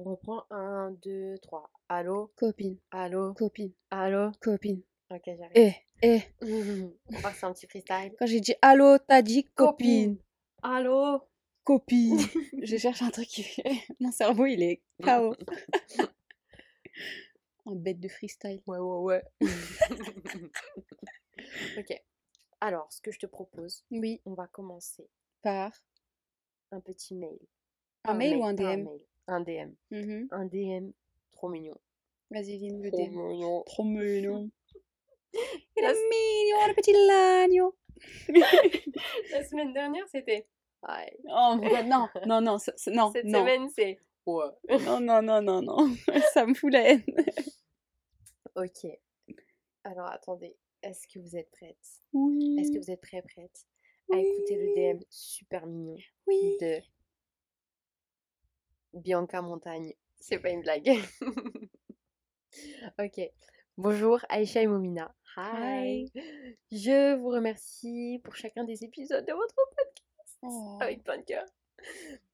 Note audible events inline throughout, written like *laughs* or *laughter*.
On reprend 1, 2, 3. Allô? Copine, Allô? Copine, Allô? Copine. Ok, j'arrive. Eh, eh. *laughs* On passe un petit freestyle. Quand j'ai dit allô, t'as dit copine. Allô? Copine. *laughs* je cherche un truc qui fait. *laughs* Mon cerveau, il est KO. en bête de freestyle. Ouais, ouais, ouais. ok. Alors, ce que je te propose, Oui, on va commencer par. un petit mail. Un mail ou un DM mail, Un DM. Mhm. Un DM trop mignon. Vas-y, lis-nous le Trop DM. mignon. Trop mignon. *laughs* Il est mignon, le petit lagnon. *laughs* La semaine dernière, c'était. Ouais. Oh, mon God, non, non, non, non, Cette non. semaine, c'est. Ouais. *laughs* Non, non, non, non, non. Ça me fout la haine. Ok. Alors, attendez. Est-ce que vous êtes prête Oui. Est-ce que vous êtes très prête à écouter le DM super mignon Oui. de Bianca Montagne C'est pas une blague. *laughs* ok. Bonjour Aïcha et Momina. Hi. Je vous remercie pour chacun des épisodes de votre podcast Oh. avec plein de cœur.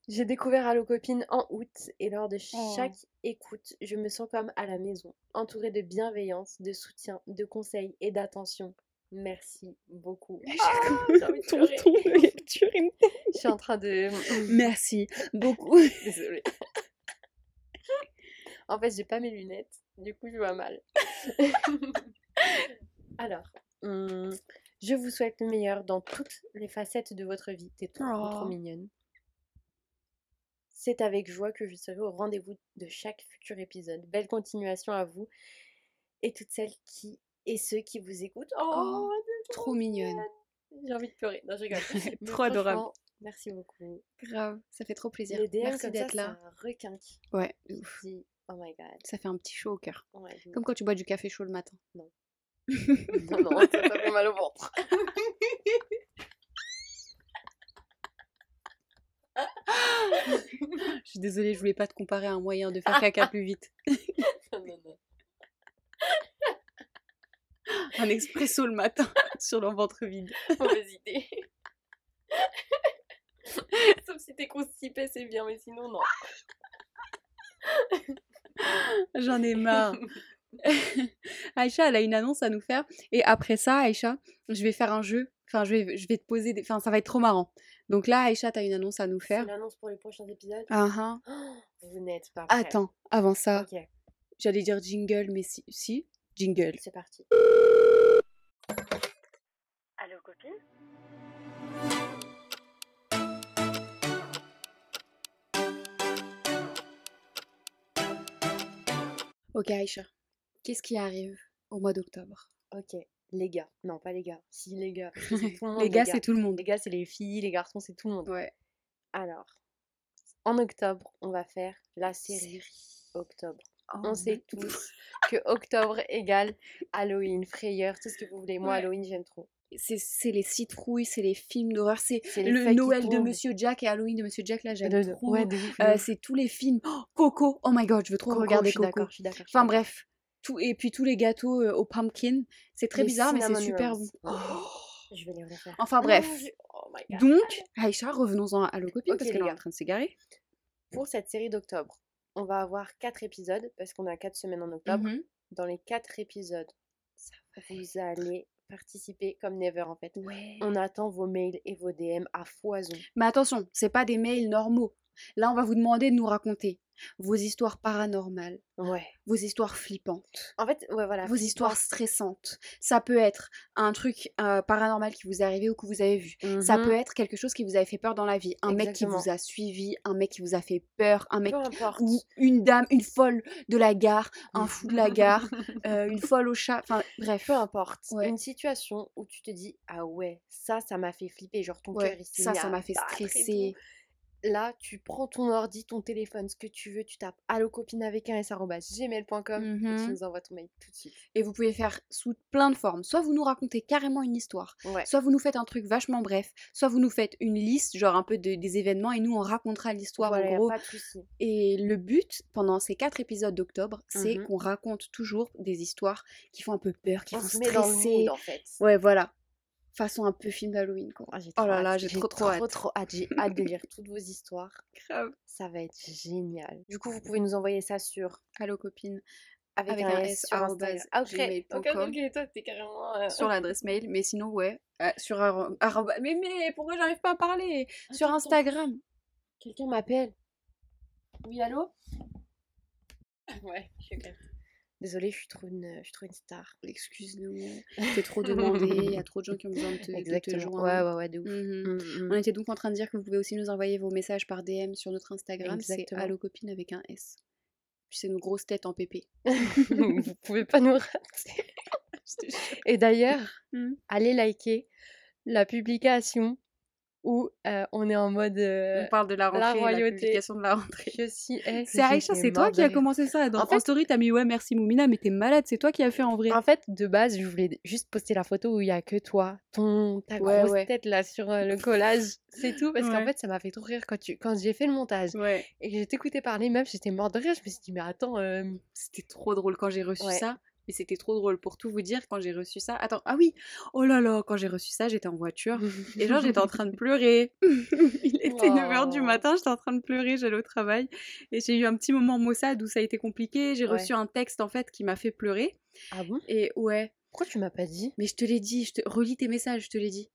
J'ai découvert Allo Copine en août et lors de Oh. chaque écoute, je me sens comme à la maison, entourée de bienveillance, de soutien, de conseils et d'attention. Merci beaucoup. *laughs* Ah, Ton ton de *laughs* Je suis en train de. *laughs* Merci beaucoup. Désolée. en fait, j'ai pas mes lunettes, du coup, je vois mal. Alors, hum, je vous souhaite le meilleur dans toutes les facettes de votre vie. T'es trop, trop, trop Oh. mignonne. C'est avec joie que je serai au rendez-vous de chaque futur épisode. Belle continuation à vous et toutes celles qui et ceux qui vous écoutent. Oh, Oh, Trop mignonne. J'ai envie de pleurer. Non, je rigole. *laughs* Trop adorable. Merci beaucoup. Grave, ça fait trop plaisir. Les DM Merci d'être là. Ouais, Tu te ouf. dis, oh my god. Ça fait un petit chaud au cœur. Ouais, Comme quand tu bois du café chaud le matin. Non, *laughs* non, ça, ça fait mal au ventre. Je suis désolée, je voulais pas te comparer à un moyen de faire caca *laughs* plus vite. non, non, non. Un expresso le matin *laughs* sur le ventre vide. Mauvaise idée. *laughs* Sauf si t'es constipé, c'est bien, mais sinon, non. J'en ai marre. *laughs* Aïcha, elle a une annonce à nous faire. Et après ça, Aïcha, je vais faire un jeu. Enfin, je vais, je vais te poser des... Enfin, ça va être trop marrant. Donc là, Aïcha, t'as une annonce à nous C'est faire. une annonce pour les prochains épisodes. Ah, ah. *gasps* Oh, vous n'êtes pas prêts. Attends, avant ça, j'allais dire jingle, mais si, si, jingle. c'est parti. Allô, copine? Ok, Aïcha, qu'est-ce qui arrive au mois d'octobre? Ok, les gars. Non, pas les gars. Si, les gars. tout le *laughs* monde, Les gars, c'est tout le monde. Les gars, c'est les filles, les garçons, c'est tout le monde. Ouais. Alors, en octobre, on va faire la série octobre. Oh, On sait tous que octobre égale Halloween, frayeur, tout ce que vous voulez. Moi, Ouais. Halloween, j'aime trop. C'est les citrouilles, c'est les films d'horreur, c'est le Noël de. Monsieur Jack et Halloween de Monsieur Jack, là, j'aime trop. Ouais, Euh, c'est tous les films. Oh, Coco, oh my god, je veux trop Coco, regarder je suis Coco. je suis Enfin bref, tout, et puis tous les gâteaux euh, au pumpkin, c'est très Les bizarre, mais c'est super bon. Oh, Je vais les refaire. Enfin Ah, bref. je- Oh my god. Donc, Aïcha, revenons-en à Allo Copine, Ok, parce qu'elle est en train de s'égarer. Pour cette série d'octobre, on va avoir quatre épisodes parce qu'on a quatre semaines en octobre. Mhm. Dans les quatre épisodes, vous allez participer comme never en fait. Ouais. On attend vos mails et vos DM à foison. Mais attention, c'est pas des mails normaux. Là, on va vous demander de nous raconter vos histoires paranormales, Ouais. vos histoires flippantes. En fait, ouais, voilà. vos histoires stressantes. Ça peut être un truc euh, paranormal qui vous est arrivé ou que vous avez vu. Ça peut être quelque chose qui vous avait fait peur dans la vie. Un mec qui vous a suivi, un mec qui vous a fait peur, un mec ou une dame, une folle de la gare, un *laughs* fou de la gare, euh, une folle au chat. Enfin bref. Peu importe. Ouais. Une situation où tu te dis ah ouais ça ça m'a fait flipper genre ton cœur s'est ça, ça m'a fait stresser. Là tu prends ton ordi, ton téléphone, ce que tu veux, tu tapes allo copine avec un s arobase gmail.com et tu Mhm. nous envoies ton mail tout de suite. Et vous pouvez faire sous plein de formes. Soit vous nous racontez carrément une histoire, Ouais. soit vous nous faites un truc vachement bref, soit vous nous faites une liste, genre un peu de- des événements, et nous on racontera l'histoire Voilà, en a gros. pas de souci. Et le but, pendant ces quatre épisodes d'octobre, c'est Mhm. qu'on raconte toujours des histoires qui font un peu peur, qui On font se met dans le stresser. mood en fait. Ouais, voilà. Façon un peu film d'Halloween, quoi. Ah, Oh là là, j'ai trop, trop hâte. trop hâte. J'ai hâte de lire toutes vos histoires. *laughs* Grave. Ça va être génial. Du coup, vous pouvez nous envoyer ça sur Allo copine, avec, avec un, un S S, sur Instagram. Ah, ok. gmail.com. Ok, ok, toi, t'es carrément. euh, sur l'adresse mail, mais sinon, ouais, euh, sur arroba- Mais, mais pourquoi j'arrive pas à parler? Sur Attends, Instagram. Quelqu'un m'appelle. Oui, allô? *coughs* Ouais, je suis. Désolée, je suis trop une, je suis trop une star. Excuse-nous, *laughs* t'es trop demandé, il y a trop de gens qui ont besoin de te, de te Exactement. joindre. Ouais, ouais, ouais, de ouf. Mhm. Mm, mm. On était donc en train de dire que vous pouvez aussi nous envoyer vos messages par DM sur notre Instagram, c'est Exactement. allocopine avec un S. Puis c'est nos grosses têtes en PP. *laughs* vous pouvez pas nous rater. *laughs* Et d'ailleurs, allez liker la publication où euh, on est en mode. euh, On parle de la rentrée, la, royauté. publication de la rentrée. je suis. C'est Aïcha, c'est toi qui rire. commencé ça. Dans En en, fait- story, t'as mis ouais, merci Moumina, mais t'es malade, c'est toi qui as fait en vrai. En fait, de base, je voulais juste poster la photo où il y a que toi, ton ta Ouais, grosse ouais. tête là sur euh, le collage, c'est tout. Parce qu'en fait, ça m'a fait trop rire quand tu quand j'ai fait le montage Ouais. et que j'ai t'écouté parler, meuf, j'étais morte de rire. Je me suis dit mais attends, euh, C'était trop drôle quand j'ai reçu Ouais. ça. Mais c'était trop drôle pour tout vous dire quand j'ai reçu ça. Attends, ah oui, oh là là, quand j'ai reçu ça, j'étais en voiture et genre j'étais en train de pleurer. *laughs* Il était 9h du matin, j'étais en train de pleurer, j'allais au travail et j'ai eu un petit moment maussade où ça a été compliqué. J'ai Ouais. reçu un texte en fait qui m'a fait pleurer ah bon? Et ouais, Pourquoi tu m'as pas dit? Mais je te l'ai dit, je te relis tes messages, je te l'ai dit.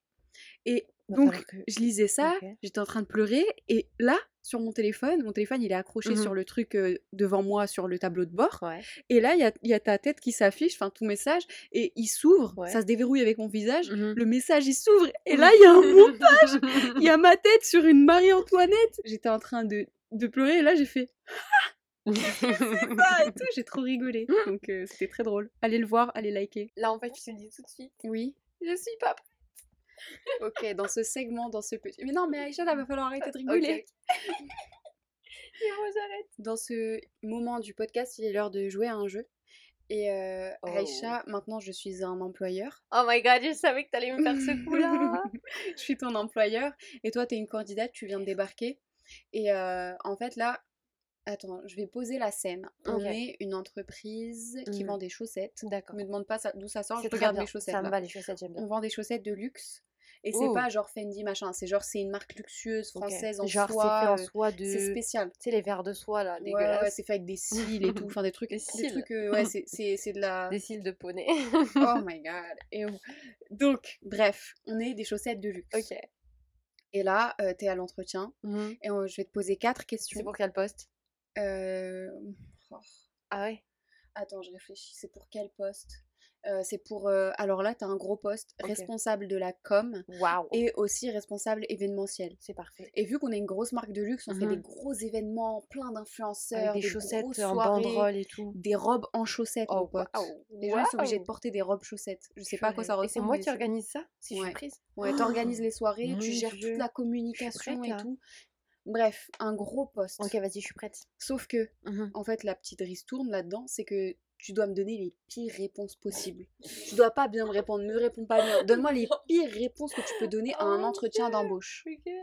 Et donc falloir que- je lisais ça, j'étais en train de pleurer et là sur mon téléphone, mon téléphone il est accroché Mhm. sur le truc euh, devant moi sur le tableau de bord. Ouais. Et là, il y a, il y a ta tête qui s'affiche, enfin ton message, et il s'ouvre, Ouais. ça se déverrouille avec mon visage, Mhm. le message il s'ouvre, et là il y a un *laughs* montage, il y a ma tête sur une Marie-Antoinette. J'étais en train de, de pleurer, et là j'ai fait *laughs* ça et tout, j'ai trop rigolé. Donc euh, c'était très drôle. Allez le voir, allez liker. Là, en fait, je te dis tout de suite. Oui. Je suis pas prête. Ok, dans ce segment, dans ce petit. Mais non, mais Aïcha, là va falloir arrêter de rigoler. ok. Et moi, j'arrête. Dans ce moment du podcast, il est l'heure de jouer à un jeu. Et euh, Oh. Aïcha, maintenant je suis un employeur. Oh my god, je savais que t'allais me faire ce coup-là. *laughs* je suis ton employeur et toi, tu es une candidate, tu viens de débarquer. Et euh, en fait, là, attends, je vais poser la scène. On est une entreprise qui Mhm. vend des chaussettes. D'accord. Me demande pas d'où ça sort, je regarde mes chaussettes. Ça me va, les chaussettes, j'aime bien. On vend des chaussettes de luxe. Et c'est Oh. pas genre Fendi machin, c'est genre c'est une marque luxueuse française en Genre, soie. c'est fait en euh, soie de. c'est spécial. Tu sais, les verres de soie là, Ouais, dégueulasses. ouais, c'est fait avec des cils et tout, enfin des trucs, *laughs* Des des, cils. trucs, euh, ouais, c'est- de la, Des cils de poney. oh *laughs* my god. Et on- Donc, bref, on est des chaussettes de luxe. ok. Et là, euh, t'es à l'entretien Mhm. et on- je vais te poser quatre questions. C'est pour quel poste? Euh, oh, Ah ouais? Attends, je réfléchis. C'est pour quel poste? Euh, C'est pour. euh, Alors là, t'as un gros poste, responsable de la com Waouh. et aussi responsable événementiel. C'est parfait. Et vu qu'on est une grosse marque de luxe, on fait des gros événements, plein d'influenceurs, des des chaussettes en banderole et tout. des robes en chaussettes, Oh, waouh. Les gens sont obligés de porter des robes chaussettes. Je sais pas à quoi ça ressemble. C'est moi qui organise ça? Si je suis prise? Ouais, t'organises les soirées, *gasps* tu gères toute la communication prête, et là. tout. Bref, un gros poste. Ok, vas-y, je suis prête. Sauf que, Mhm. en fait, la petite ristourne là-dedans, c'est que tu dois me donner les pires réponses possibles. Tu dois pas bien me répondre, ne réponds pas bien. Donne-moi les *laughs* pires réponses que tu peux donner à Oh un mon entretien d'embauche. Ok.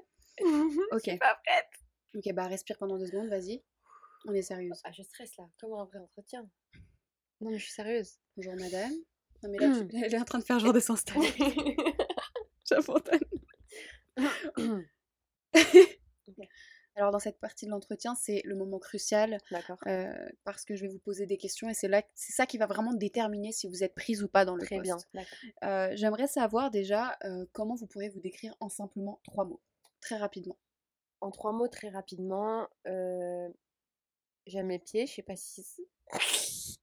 Ok. *laughs* Je suis pas prête. Ok, bah respire pendant deux secondes, vas-y. On est sérieuse. Ah, je stresse là, comme un vrai entretien? Non, mais je suis sérieuse. Bonjour madame. Non mais là, tu- *clears throat* elle est en train de faire genre de s'installer. *laughs* J'abandonne. *clears throat* *clears throat* Alors dans cette partie de l'entretien, c'est le moment crucial D'accord. euh, parce que je vais vous poser des questions et c'est là, c'est ça qui va vraiment déterminer si vous êtes prise ou pas dans le Très poste. bien. Euh, J'aimerais savoir déjà euh, comment vous pourrez vous décrire en simplement trois mots, très rapidement. En trois mots, très rapidement, euh, j'aime les pieds, je sais pas si. *laughs*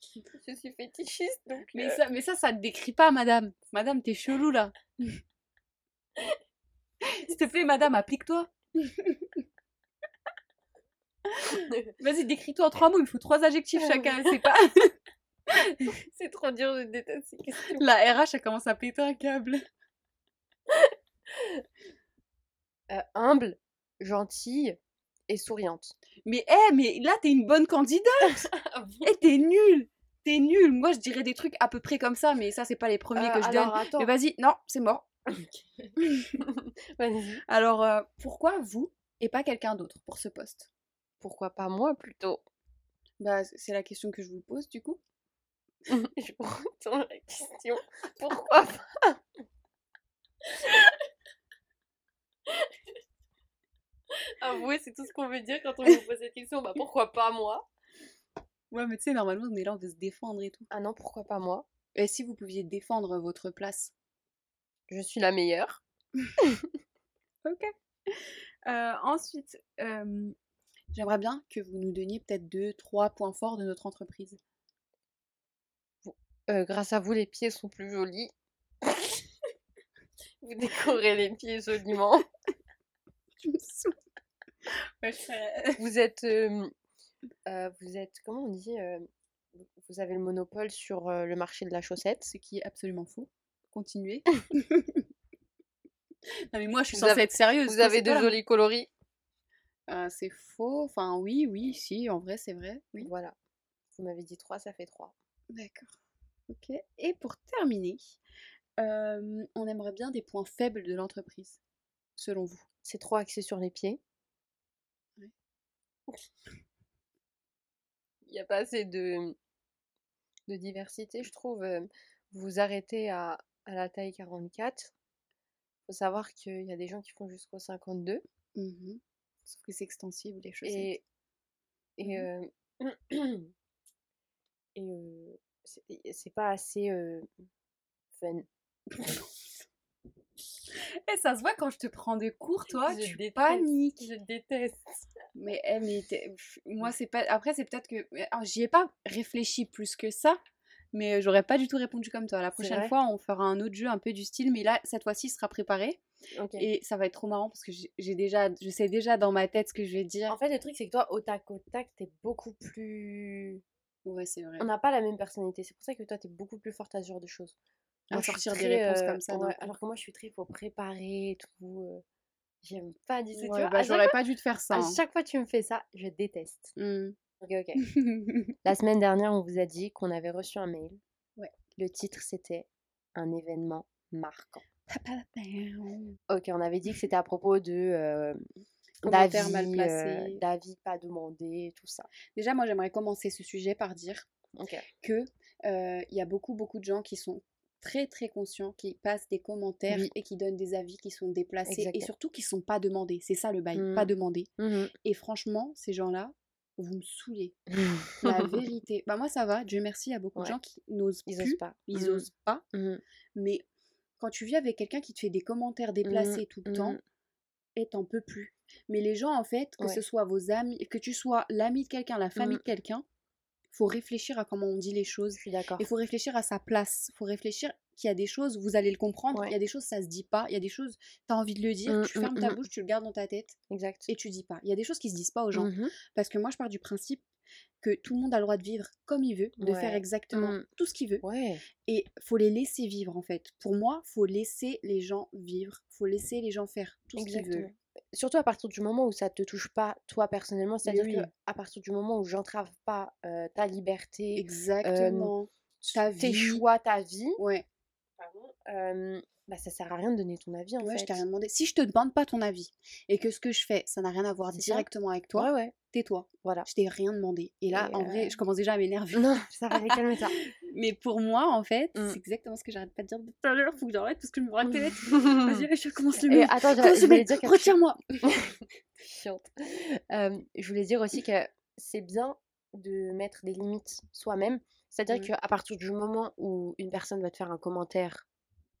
je suis fétichiste, donc. Mais ça, mais ça, ça te décrit pas, madame. Madame, t'es chelou là. *laughs* S'il te plaît, madame, applique-toi. *laughs* Vas-y, décris-toi en trois mots. Il me faut trois adjectifs chacun. C'est pas. *laughs* c'est trop dur, je déteste ces questions. La RH, elle commence à péter un câble. Euh, humble, gentille et souriante. Mais, hé, mais là, t'es une bonne candidate. *laughs* Hé, t'es nulle. T'es nulle. Moi, je dirais des trucs à peu près comme ça, mais ça, c'est pas les premiers que je donne. Euh, attends. Mais vas-y, non, c'est mort. *laughs* Alors, euh, pourquoi vous et pas quelqu'un d'autre pour ce poste? Pourquoi pas moi plutôt? Bah, c'est la question que je vous pose du coup. *laughs* Je *laughs* retourne la question. Pourquoi pas? Avouez, c'est tout ce qu'on veut dire quand on vous pose cette question. Bah pourquoi pas moi? Ouais, mais tu sais, normalement, on est là, on veut se défendre et tout. Ah non, pourquoi pas moi? Et si vous pouviez défendre votre place? Je suis la meilleure. *laughs* Ok. Euh, ensuite, euh, j'aimerais bien que vous nous donniez peut-être deux, trois points forts de notre entreprise. Euh, grâce à vous, les pieds sont plus jolis. *laughs* vous décorez les pieds joliment. Tu me je- Vous êtes, vous êtes, comment on dit Vous avez le monopole sur le marché de la chaussette. Ce qui est absolument faux. Continuez. *laughs* non, mais moi, je suis Vous censée avez- être sérieuse. Vous avez de jolis coloris. Euh, c'est faux. Enfin, oui, oui, si, en vrai, c'est vrai. Oui. Voilà. Vous m'avez dit 3, ça fait 3. D'accord. Ok. Et pour terminer, euh, on aimerait bien des points faibles de l'entreprise, selon vous. C'est trop axé sur les pieds. Ouais. Il n'y a pas assez de, de diversité, je trouve. euh, Vous vous arrêtez à, à la taille 44. faut savoir qu'il y a des gens qui font jusqu'au 52. Mhm. Sauf que c'est extensible, les chaussettes. Et, et, euh, *clears throat* et euh, c'est- et pas assez euh, fun. *laughs* Eh, ça se voit quand je te prends des cours, toi, Je tu déteste. paniques. Je déteste. Mais, eh, mais moi, c'est pas. Après, c'est peut-être que. alors, J'y ai pas réfléchi plus que ça, mais euh, j'aurais pas du tout répondu comme toi. La prochaine fois, on fera un autre jeu un peu du style, mais là, cette fois-ci, il sera préparé. Et ça va être trop marrant parce que j'ai déjà. Je sais déjà dans ma tête ce que je vais dire. En fait, le truc, c'est que toi, au tac au tac, t'es beaucoup plus. Ouais, c'est vrai. On n'a pas la même personnalité. C'est pour ça que toi, t'es beaucoup plus forte à ce genre de choses. À Moi, sortir des réponses euh, comme ça ouais, alors que moi, je suis très, faut préparer et tout. euh, J'aime pas du tout. Ouais, bah, j'aurais pas dû te faire ça. à hein. chaque fois que tu me fais ça, je déteste. Hmm. Ok, ok. *laughs* La semaine dernière, on vous a dit qu'on avait reçu un mail. Ouais. Le titre, c'était Un événement marquant. Ok, on avait dit que c'était à propos de euh, mal d'avis, euh, d'avis pas demandés, tout ça. Déjà, moi, j'aimerais commencer ce sujet par dire Ok. que euh, il y a beaucoup, beaucoup de gens qui sont très, très conscients, qui passent des commentaires Oui. et qui donnent des avis qui sont déplacés et surtout qui sont pas demandés. C'est ça le bail, pas demandés. Mhm. Et franchement, ces gens-là, vous me saoulez. *laughs* La vérité. Bah, moi, ça va. Dieu merci, il y a beaucoup Ouais. de gens qui n'osent Ils plus, osent pas. ils Mhm. osent pas. Mhm. Mais quand tu vis avec quelqu'un qui te fait des commentaires déplacés tout le temps, mhm. et t'en peux plus. Mais les gens, en fait, que Ouais. ce soit vos amis, que tu sois l'ami de quelqu'un, la famille Mhm. de quelqu'un, faut réfléchir à comment on dit les choses. Je suis d'accord. Il faut réfléchir à sa place. Il faut réfléchir qu'il y a des choses, vous allez le comprendre, il y a des choses, ça se dit pas. Il y a des choses, tu as envie de le dire, Mm, tu fermes ta mm. bouche, tu le gardes dans ta tête Exact. et tu dis pas. Il y a des choses qui se disent pas aux gens. Parce que moi, je pars du principe que tout le monde a le droit de vivre comme il veut, de faire exactement tout ce qu'il veut. Ouais. Et faut les laisser vivre, en fait. Pour moi, faut laisser les gens vivre. Faut laisser les gens faire tout ce qu'ils veulent. Surtout à partir du moment où ça te touche pas toi personnellement, c'est-à-dire oui. que à partir du moment où j'entrave pas euh, ta liberté, Exactement. ta tes vie. choix, ta vie, Ouais, pardon, euh, bah ça sert à rien de donner ton avis en ouais, je fait. t'ai rien demandé. Si je te demande pas ton avis et que ce que je fais, ça n'a rien à voir ça. directement avec toi, Ouais ouais, tais-toi. voilà. Je t'ai rien demandé. Et là, Et, en vrai, je commence déjà à m'énerver. Non, ça va, calme-toi. *laughs* Mais pour moi, en fait, Mm. c'est exactement ce que j'arrête pas de dire depuis tout à l'heure. Faut que j'arrête parce que je me *laughs* braque les. Vas-y, je commence le Et attends, je, je voulais dire chose. Retire-moi. *laughs* Chiante. Euh, je voulais dire aussi que c'est bien de mettre des limites soi-même. C'est-à-dire Ouais. qu'à partir du moment où une personne va te faire un commentaire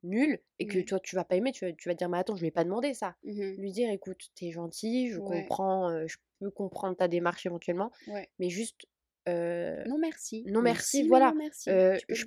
nul et que Ouais. toi tu vas pas aimer, tu vas, tu vas te dire mais attends je lui ai pas demandé ça. Mhm. Lui dire écoute t'es gentil, je Ouais. comprends, euh, je peux comprendre ta démarche éventuellement, Ouais. mais juste euh, Non, merci. non merci, voilà. non, merci. Euh, je-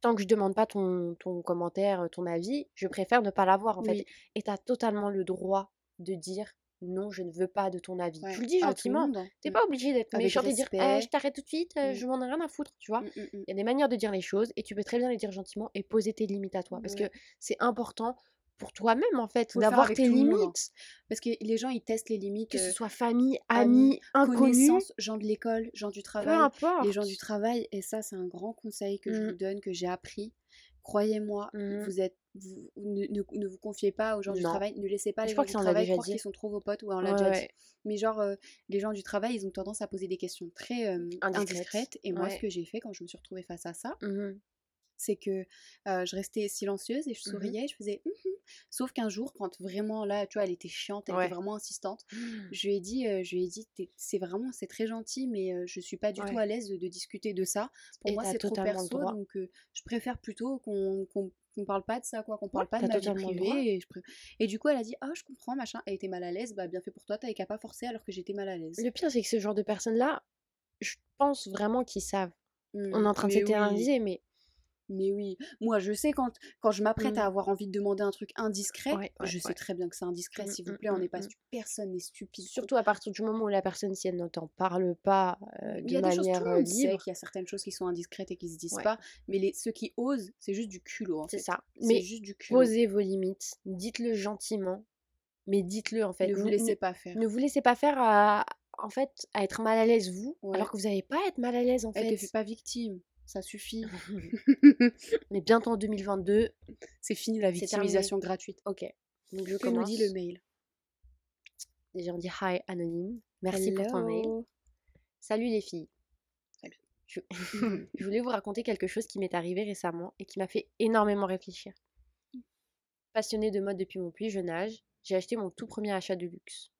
tant que je demande pas ton, ton commentaire, ton avis, je préfère ne pas l'avoir en fait. Et tu as totalement le droit de dire non, je ne veux pas de ton avis. Ouais. Tu le dis gentiment. hein. T'es Mm. pas obligé d'être Avec méchante et dire Eh, je t'arrête tout de suite, euh, Mm. je m'en ai rien à foutre, tu vois. Mm, mm, mm. Il y a des manières de dire les choses et tu peux très bien les dire gentiment et poser tes limites à toi. Parce que c'est important pour toi-même en fait, d'avoir tes hein. limites. Parce que les gens, ils testent les limites. Que ce euh, soit famille, amis, amis, inconnus, connaissances, gens de l'école, gens du peu travail. importe. Les gens du travail, et ça, c'est un grand conseil que je vous donne, que j'ai appris. Croyez-moi, Mmh. vous êtes, vous, ne, ne- ne vous confiez pas aux gens du travail, ne laissez pas Je les gens du travail croire qu'ils sont trop vos potes, ou on l'a Ouais, déjà dit. ouais. Mais genre, euh, les gens du travail, ils ont tendance à poser des questions très euh, Indiscrètes. indiscrètes. Et moi, ce que j'ai fait quand je me suis retrouvée face à ça, Mmh. C'est que euh, je restais silencieuse et je Mhm. souriais, et je faisais hum sauf qu'un jour quand vraiment là tu vois elle était chiante elle Ouais. était vraiment insistante je lui ai dit euh, je lui ai dit c'est vraiment c'est très gentil mais euh, je suis pas du tout à l'aise de, de discuter de ça. Pour Et moi c'est trop perso donc je préfère plutôt qu'on qu'on parle pas de ça quoi qu'on parle Ouais, pas de ma vie privée et, je et du coup elle a dit ah je comprends machin. Elle était mal à l'aise. Bah bien fait pour toi. T'avais qu'à pas forcer alors que j'étais mal à l'aise. Le pire, c'est que ce genre de personnes-là, je pense vraiment qu'ils savent. On est en train de mais oui. s'éterniser, mais Mais oui, moi je sais quand, quand je m'apprête Mmh. à avoir envie de demander un truc indiscret, Ouais, ouais, je sais ouais. très bien que c'est indiscret, Mmh, s'il vous mmh, plaît, on n'est pas personne n'est stupide. surtout à partir du moment où la personne, si elle ne t'en parle pas euh, il de choses, manière le euh, libre, qu'il y a certaines choses qui sont indiscrètes et qui se disent pas, mais les, ceux qui osent, c'est juste du culot en c'est ça. Mais juste du culot. posez vos limites, dites-le gentiment, mais dites-le en fait. ne vous Ne- laissez ne- pas faire. Ne vous laissez pas faire à, en fait, à être mal à l'aise vous, alors que vous n'avez pas à être mal à l'aise en fait. fait pas victime, ça suffit. *laughs* On est bientôt en 2022. c'est fini la victimisation gratuite. Ok. Donc je nous dit le mail? Déjà on dit hi anonyme. Merci pour ton mail. Salut les filles. Salut. Je... *laughs* je voulais vous raconter quelque chose qui m'est arrivé récemment et qui m'a fait énormément réfléchir. Passionnée de mode depuis mon plus jeune âge, j'ai acheté mon tout premier achat de luxe.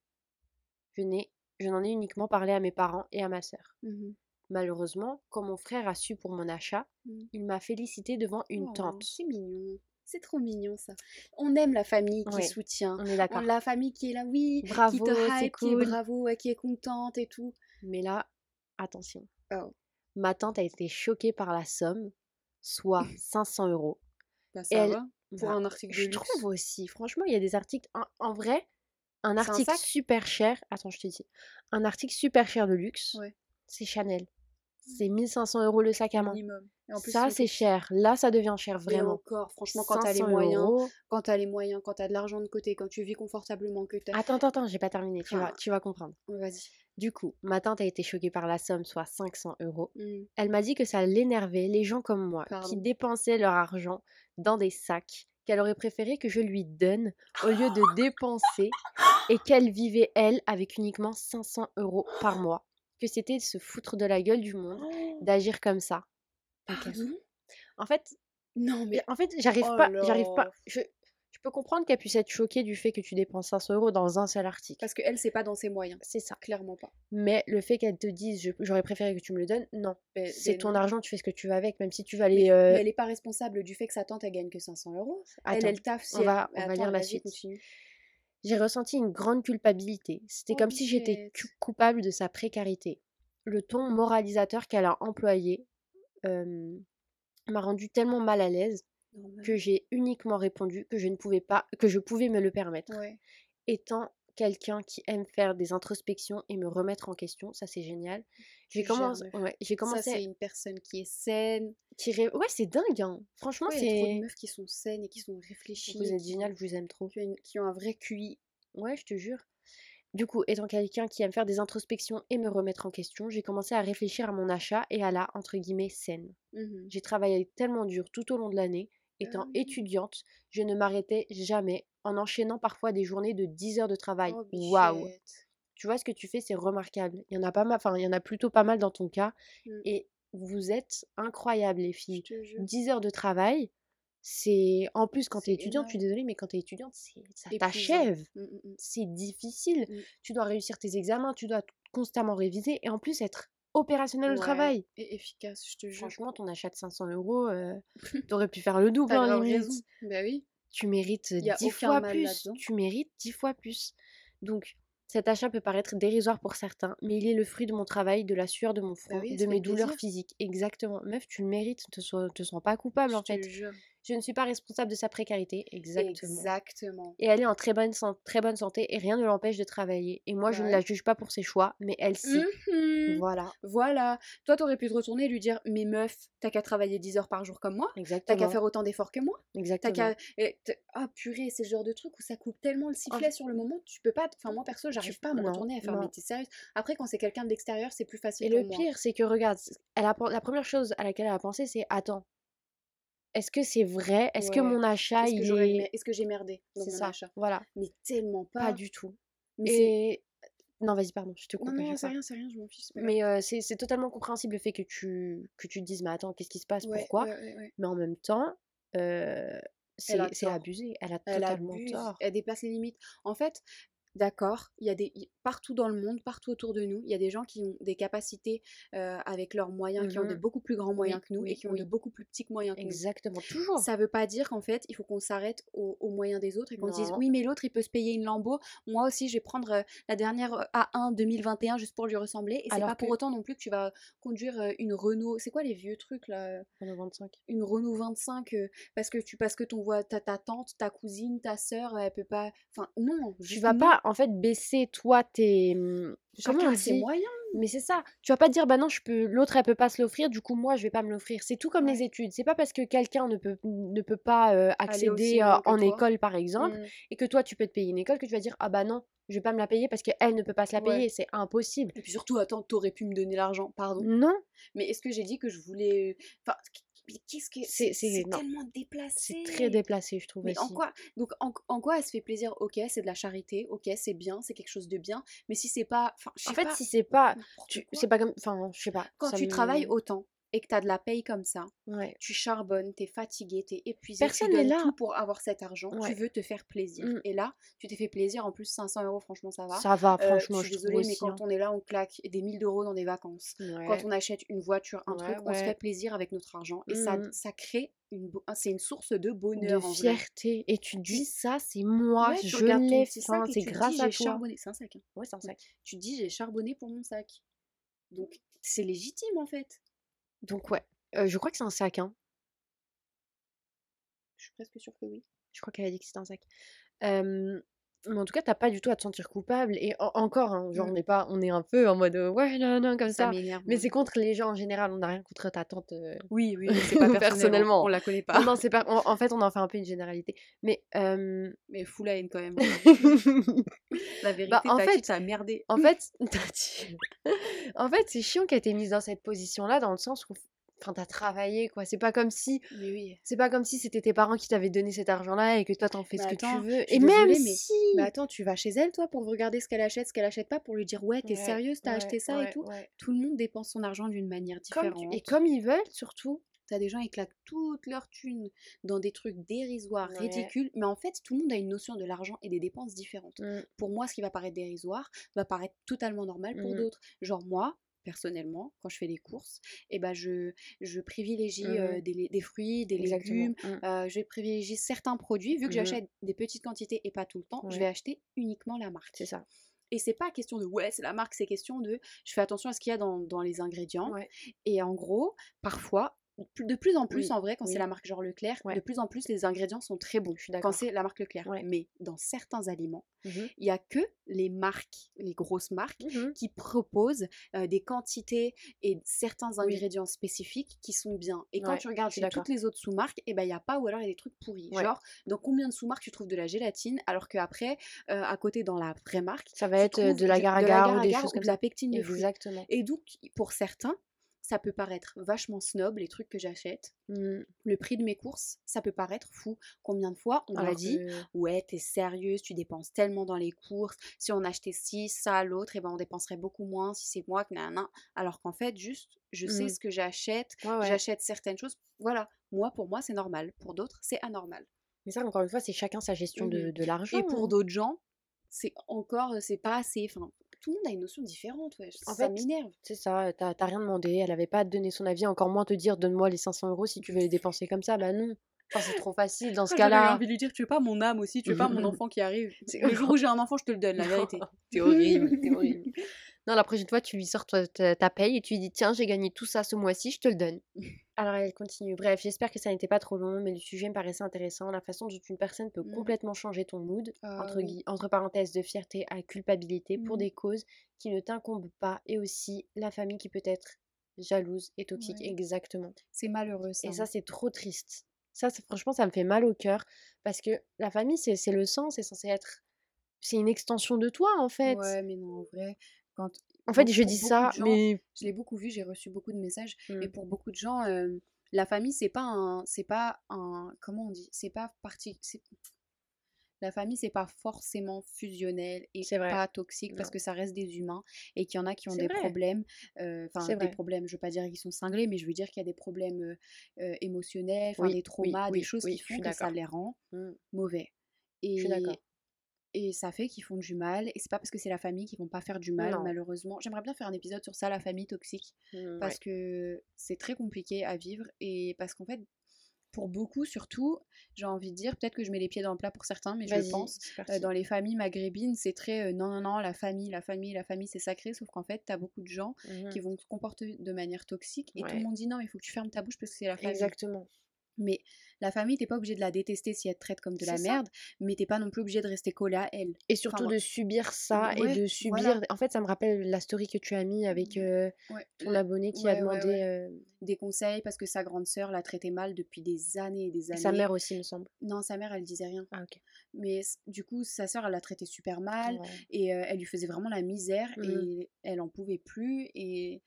Je n'ai, je n'en ai uniquement parlé à mes parents et à ma sœur. Mhm. Malheureusement, quand mon frère a su pour mon achat, Mm. il m'a félicité devant une Oh, tante. C'est mignon. C'est trop mignon ça. On aime la famille qui Ouais. soutient. On est d'accord. La famille qui est là, oui, qui Bravo, te c'est hype, qui est cool. bravo, ouais, qui est contente et tout. Mais là, attention. Oh. Ma tante a été choquée par la somme, soit *laughs* 500 euros. Bah, ça elle- va pour Bah, un article de Je luxe. trouve aussi, franchement, il y a des articles. En, en vrai, un article super cher. Attends, je te dis. Un article super cher de luxe, Ouais. c'est Chanel. C'est 1500 euros le sac à main. minimum. Et en plus, Ça, c'est cher. Là, ça devient cher, vraiment. encore, franchement, quand t'as les 500 moyens, euros. quand t'as les moyens, quand t'as de l'argent de côté, quand tu vis confortablement, que t'as. Attends, attends, attends, j'ai pas terminé. Tu vas, Ah. tu vas comprendre. Vas-y. Du coup, ma tante a été choquée par la somme, soit 500 euros. Mm. Elle m'a dit que ça l'énervait, les gens comme moi, qui dépensaient leur argent dans des sacs, qu'elle aurait préféré que je lui donne au lieu de *laughs* dépenser, et qu'elle vivait, elle, avec uniquement 500 euros par mois. Que c'était de se foutre de la gueule du monde, Oh, d'agir comme ça. Ok. pardon En fait, Non, mais. en fait, j'arrive Oh pas, j'arrive pas. Je, je peux comprendre qu'elle puisse être choquée du fait que tu dépenses 500 euros dans un seul article. Parce qu'elle, c'est pas dans ses moyens. C'est ça. Clairement pas. Mais le fait qu'elle te dise, j'aurais préféré que tu me le donnes, non. C'est ton non. argent, tu fais ce que tu veux avec, même si tu vas mais euh, elle est pas responsable du fait que sa tante, elle gagne que 500 euros. Elle, Attends, elle taffe si on elle- va- on va lire la suite. continue. J'ai ressenti une grande culpabilité. C'était Oh, comme si j'étais coupable de sa précarité. Le ton moralisateur qu'elle a employé euh, m'a rendu tellement mal à l'aise que j'ai uniquement répondu que je ne pouvais pas, que je pouvais me le permettre. Ouais. Étant quelqu'un qui aime faire des introspections et me remettre en question, ça c'est génial. J'ai commencé, ouais, j'ai Ça, commencé c'est une personne qui est saine. à tirer. Ouais, c'est dingue. hein. Franchement, Ouais, il y a trop de c'est. meufs qui sont saines et qui sont réfléchies. Vous êtes qui- génial, je vous aime trop. Qui ont, une- qui ont un vrai QI. Ouais, je te jure. Du coup, étant quelqu'un qui aime faire des introspections et me remettre en question, j'ai commencé à réfléchir à mon achat et à la, entre guillemets, scène. Mhm. J'ai travaillé tellement dur tout au long de l'année. Étant Ah. étudiante, je ne m'arrêtais jamais en enchaînant parfois des journées de 10 heures de travail. Oh, Waouh! bichette. Tu vois ce que tu fais, c'est remarquable. Il y en a pas mal, enfin, il y en a plutôt pas mal dans ton cas. Mm. Et vous êtes incroyables, les filles. te jure. 10 heures de travail, c'est. En plus, quand tu es étudiante, je suis désolée, mais quand tu es étudiante, ça t'achève. Mm, mm, mm. C'est difficile. Tu dois réussir tes examens, tu dois constamment réviser et en plus être opérationnel au travail. Et efficace, je te jure. Franchement, ton achat de 500 euros, euh, *laughs* t'aurais pu faire le double en grave limite. Bah oui. Tu mérites Y a 10 aucun fois plus. Tu mérites 10 fois plus. Donc, cet achat peut paraître dérisoire pour certains, mais il est le fruit de mon travail, de la sueur de mon front, oui, ça de mes douleurs plaisir. physiques. Exactement. Meuf, tu le mérites, te, so- te sens pas coupable Je en fait. te jure. Je ne suis pas responsable de sa précarité. Exactement. Exactement. Et elle est en très bonne, san- très bonne santé et rien ne l'empêche de travailler. Et moi, je ne la juge pas pour ses choix, mais elle si. Mhm. Voilà, Voilà. Toi, t'aurais pu te retourner et lui dire Mais meuf, t'as qu'à travailler 10 heures par jour comme moi. T'as exactement. qu'à faire autant d'efforts que moi. T'as Exactement. qu'à. et t- Ah, purée, c'est ce genre de truc où ça coupe tellement le sifflet sur le moment. Tu peux pas. Enfin, moi, perso, j'arrive pas à me non, retourner à faire. Mais t'es sérieuse Après, quand c'est quelqu'un de l'extérieur, c'est plus facile Et pour le moi. pire, c'est que regarde, elle a, la première chose à laquelle elle a pensé, c'est attends, est-ce que c'est vrai? Est-ce que mon achat, il est... mer- est-ce que j'ai merdé dans C'est mon ça, achat? voilà. Mais tellement Pas pas. du tout. Mais Et... Non, vas-y, pardon, je te coupe Non, non, c'est rien, c'est rien, je m'en fiche. Mais euh, c'est totalement compréhensible le fait que tu, que tu te dises, mais attends, qu'est-ce qui se passe? Ouais, Pourquoi? ouais. Mais en même temps, euh, Elle c'est abusé. Elle a Elle totalement abuse, tort. elle dépasse les limites. En fait, d'accord, il y a des partout dans le monde, partout autour de nous, il y a des gens qui ont des capacités euh, avec leurs moyens, qui ont de Mhm. beaucoup plus grands moyens Oui, que nous et oui, qui ont de beaucoup plus petits moyens que nous. Exactement, toujours. Ça veut pas dire qu'en fait, il faut qu'on s'arrête aux, aux moyens des autres et qu'on se dise oui, mais l'autre il peut se payer une Lambo. Moi aussi, je vais prendre euh, la dernière euh, A1 2021 juste pour lui ressembler. Et c'est pas pour autant non plus que tu vas conduire euh, une Renault. C'est quoi les vieux trucs là au 25. Une Renault 25 euh, parce que tu parce que ton voix ta, ta tante, ta cousine, ta sœur, elle peut pas. Enfin non. Tu vas non. pas, en fait, baisser, toi, tes... Comment Chacun on dit? moyens. Mais c'est ça. Tu vas pas te dire, bah non, je peux, l'autre, elle peut pas se l'offrir, du coup, moi, je vais pas me l'offrir. C'est tout comme les études. C'est pas parce que quelqu'un ne peut, ne peut pas euh, accéder euh, en école, par exemple, Mm. et que toi, tu peux te payer une école, que tu vas dire, ah bah non, je vais pas me la payer parce qu'elle ne peut pas se la Ouais. payer. C'est impossible. Et puis surtout, attends, t'aurais pu me donner l'argent, pardon. Non, Mais est-ce que j'ai dit que je voulais. Enfin, mais qu'est-ce que. C'est- tellement déplacé. c'est très déplacé, je trouve Mais en aussi. quoi Donc en, en quoi elle se fait plaisir? Ok, c'est de la charité. Ok, c'est bien, c'est quelque chose de bien. Mais si c'est pas. En fait, pas, si c'est pas, c'est pas comme, enfin, je sais pas. Quand tu me- travailles autant et que tu as de la paye comme ça, Ouais. tu charbonnes, t'es fatigué, t'es épuisé, Personne tu n'est donnes là. tout pour avoir cet argent, Ouais. tu veux te faire plaisir. Mm. Et là, tu t'es fait plaisir, en plus 500 euros, franchement ça va. Ça va, Euh, franchement, je je suis désolée, mais aussi. quand on est là, on claque des 1000 euros dans des vacances. hein. Quand on achète une voiture, un truc, on se fait plaisir avec notre argent. Et ça, Mhm. ça crée une, c'est une source de de bonheur vrai. fierté. Et tu dis ça, c'est moi, Ouais, tu je l'ai fait, c'est tu grâce à toi. C'est un sac. hein. Ouais, c'est un sac. Tu dis j'ai charbonné pour mon sac. Donc c'est légitime en fait. Donc ouais, euh, je crois que c'est un sac, hein. Je suis presque sûre que oui. Je crois qu'elle a dit que c'était un sac. Hem, mais en tout cas, t'as pas du tout à te sentir coupable et en encore, hein, genre Mm. on est pas on est un peu en mode, heu, ouais, non, non, comme Ça. Mais c'est contre les gens en général, on n'a rien contre ta tante, heu Oui, oui, c'est *laughs* pas personnellement. On la connaît pas. non, c'est pas en en fait, on en fait un peu une généralité. Mais hem *laughs* Mais fou la haine quand même. *laughs* La vérité, Bah, en ta fait ça a merdé? en fait, en fait, c'est chiant qu'elle t'ait mise dans cette position-là, dans le sens où enfin, tu travaillé, quoi. C'est pas comme si oui. c'est pas comme si c'était tes parents qui t'avaient donné cet argent-là et que toi, t'en fais Mais ce que tu veux. Et même désolée, si Mais attends, tu vas chez elle, toi, pour regarder ce qu'elle achète, ce qu'elle achète pas, pour lui dire ouais, t'es Ouais, sérieuse, t'as ouais, acheté ça ouais, et tout. Tout le monde dépense son argent d'une manière Comme différente. tu- Et comme ils veulent, surtout. T'as des gens qui claquent toute leur thune dans des trucs dérisoires, Ouais. ridicules, mais en fait, tout le monde a une notion de l'argent et des dépenses différentes. Mm. Pour moi, ce qui va paraître dérisoire va paraître totalement normal pour Mhm. d'autres. Genre moi, personnellement, quand je fais des courses, eh ben je, je privilégie euh, Mhm. des, des fruits, des Exactement. légumes, Mm. euh, je privilégie certains produits. Vu que Mhm. j'achète des petites quantités et pas tout le temps, je vais acheter uniquement la marque. C'est ça. Et c'est pas question de ouais, c'est la marque, c'est question de je fais attention à ce qu'il y a dans, dans les ingrédients. Ouais. Et en gros, parfois, de plus en plus Oui, en vrai, quand oui. c'est la marque genre Leclerc, Ouais. de plus en plus les ingrédients sont très bons Je suis quand c'est la marque Leclerc. Ouais. Mais dans certains aliments, Mhm. il y a que les marques, les grosses marques, Mhm. qui proposent euh, des quantités et certains Oui. ingrédients spécifiques qui sont bien. Et quand Ouais, tu regardes chez toutes les autres sous-marques, et ben il y a pas ou alors il y a des trucs pourris. Genre dans combien de sous-marques tu trouves de la gélatine alors qu'après à côté dans la vraie marque, Ça va être de la du- agar-agar ou des choses ou comme de la ça. pectine de fruits. Exactement. Et donc, pour certains, ça peut paraître vachement snob, les trucs que j'achète. Mm. Le prix de mes courses, ça peut paraître fou. Combien de fois on m'a dit que- Ouais, t'es sérieuse, tu dépenses tellement dans les courses. Si on achetait ci, ça, l'autre, et ben on dépenserait beaucoup moins si c'est moi que nan. Alors qu'en fait, juste, je sais Mm. ce que j'achète, Ouais, ouais. j'achète certaines choses. Voilà, moi, pour moi, c'est normal. Pour d'autres, c'est anormal. Mais ça, encore une fois, c'est chacun sa gestion de, de l'argent. Et pour hein. d'autres gens, c'est encore, c'est pas assez. Enfin, tout le monde a une notion différente, ouais. En ça m'énerve. C'est ça, t'as t'as rien demandé, elle avait pas à te donner son avis, encore moins te dire donne-moi les 500 euros si tu veux les dépenser comme ça. Bah non. Enfin, c'est trop facile dans ce cas-là. envie de lui dire, tu veux pas mon âme aussi, tu veux pas mon *laughs* enfant qui arrive? Le jour où j'ai un enfant, je te le donne, la vérité. *laughs* T'es horrible, t'es horrible. Non, la prochaine fois, tu lui sors ta, ta paye et tu lui dis tiens, j'ai gagné tout ça ce mois-ci, je te le donne. *laughs* Alors elle continue. Bref, j'espère que ça n'était pas trop long, mais le sujet me paraissait intéressant. La façon dont une personne peut Mm. complètement changer ton mood, Ah entre, oui. gui- entre parenthèses, de fierté à culpabilité pour Mm. des causes qui ne t'incombent pas, et aussi la famille qui peut être jalouse et toxique. Ouais. Exactement. C'est malheureux ça. Et ça, c'est trop triste. Ça, franchement, ça me fait mal au cœur parce que la famille, c'est c'est le sang, c'est censé être. C'est une extension de toi, en fait. Ouais, mais non, en vrai, quand En fait, je dis ça, gens, mais. je l'ai beaucoup vu, j'ai reçu beaucoup de messages, Mm. et pour beaucoup de gens, euh, la famille, c'est pas un. C'est pas un. Comment on dit C'est pas parti. La famille, c'est pas forcément fusionnel et pas toxique parce que ça reste des humains et qu'il y en a qui ont des vrai. problèmes. euh, Enfin, C'est des problèmes, je veux pas dire qu'ils sont cinglés, mais je veux dire qu'il y a des problèmes euh, euh, émotionnels, Oui, des oui, traumas, des oui, choses qui font que ça les rend Mm. mauvais. Je suis Et, d'accord. Et ça fait qu'ils font du mal. Et c'est pas parce que c'est la famille qu'ils vont pas faire du mal, Non. malheureusement. J'aimerais bien faire un épisode sur ça, la famille toxique Mm, parce ouais. que c'est très compliqué à vivre et parce qu'en fait, pour beaucoup surtout, j'ai envie de dire, peut-être que je mets les pieds dans le plat pour certains, mais je pense, euh, dans les familles maghrébines, c'est très euh, non, non, non, la famille, la famille, la famille, c'est sacré, sauf qu'en fait, t'as beaucoup de gens qui Mhm. vont se comporter de manière toxique et tout le monde dit non, il faut que tu fermes ta bouche parce que c'est la famille. Exactement. Mais la famille, t'es pas obligé de la détester si elle te traite comme de la ça. merde, mais t'es pas non plus obligé de rester collé à elle. Et surtout de subir ça et de subir. voilà. En fait, ça me rappelle la story que tu as mis avec euh, Ouais. ton abonné qui Ouais, a demandé. euh, Des conseils parce que sa grande sœur l'a traité mal depuis des années et des et années. sa mère aussi, il me semble. Non, sa mère, elle disait rien. Ah, ok. Mais du coup, sa sœur, elle l'a traité super mal et euh, elle lui faisait vraiment la misère Mhm. et elle en pouvait plus et,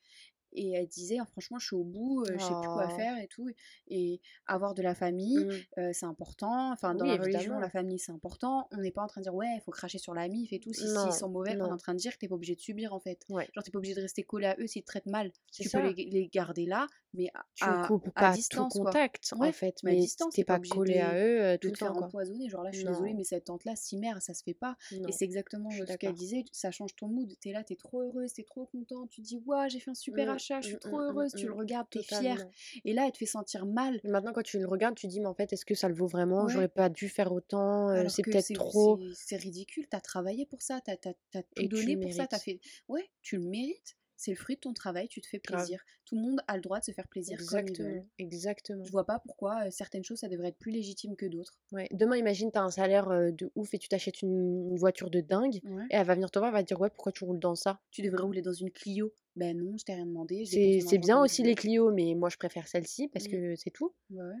et elle disait Ah, franchement je suis au bout, je sais plus quoi Oh. faire et tout et avoir de la famille Mm. euh, c'est important enfin dans Oui, la religion la famille c'est important on n'est pas en train de dire ouais il faut cracher sur la mif et tout si Non, s'ils sont mauvais on est en train de dire que t'es pas obligé de subir en fait Ouais. genre t'es pas obligé de rester collé à eux s'ils te traitent mal tu ça. peux les, les garder là mais à, Tu à- coupes à pas distance tout contact, Ouais, en fait. mais à distance, t'es pas pas collé de- à eux euh, de tout le faire quoi. empoisonner genre là je suis désolée mais cette tante là si mère ça se fait pas et c'est exactement ce qu'elle disait, ça change ton mood. T'es là, t'es trop heureuse, t'es trop contente. Tu dis, ouais, j'ai fait un super Mm, achat, je suis mm, trop mm, mm, heureuse. Tu le regardes, t'es fière. Et là, elle te fait sentir mal. Et maintenant, quand tu le regardes, tu dis, mais en fait, est-ce que ça le vaut vraiment? Ouais. J'aurais pas dû faire autant, euh, c'est peut-être trop. c'est- ridicule. T'as travaillé pour ça, t'as as, tout donné pour ça. T'as fait. Ouais, tu le mérites. C'est le fruit de ton travail, tu te fais Grave. plaisir. Tout le monde a le droit de se faire plaisir comme. Exactement. Exactement. Je vois pas pourquoi certaines choses, ça devrait être plus légitime que d'autres. Ouais. Demain, imagine, t'as un salaire de ouf et tu t'achètes une, une voiture de dingue. Ouais. Et elle va venir te voir, elle va te dire, ouais, pourquoi tu roules dans ça? Tu devrais rouler dans une Clio. Ben non, je t'ai rien demandé. C'est bien aussi les. Clio, mais moi, je préfère celle-ci parce Mm. que c'est tout. Ouais.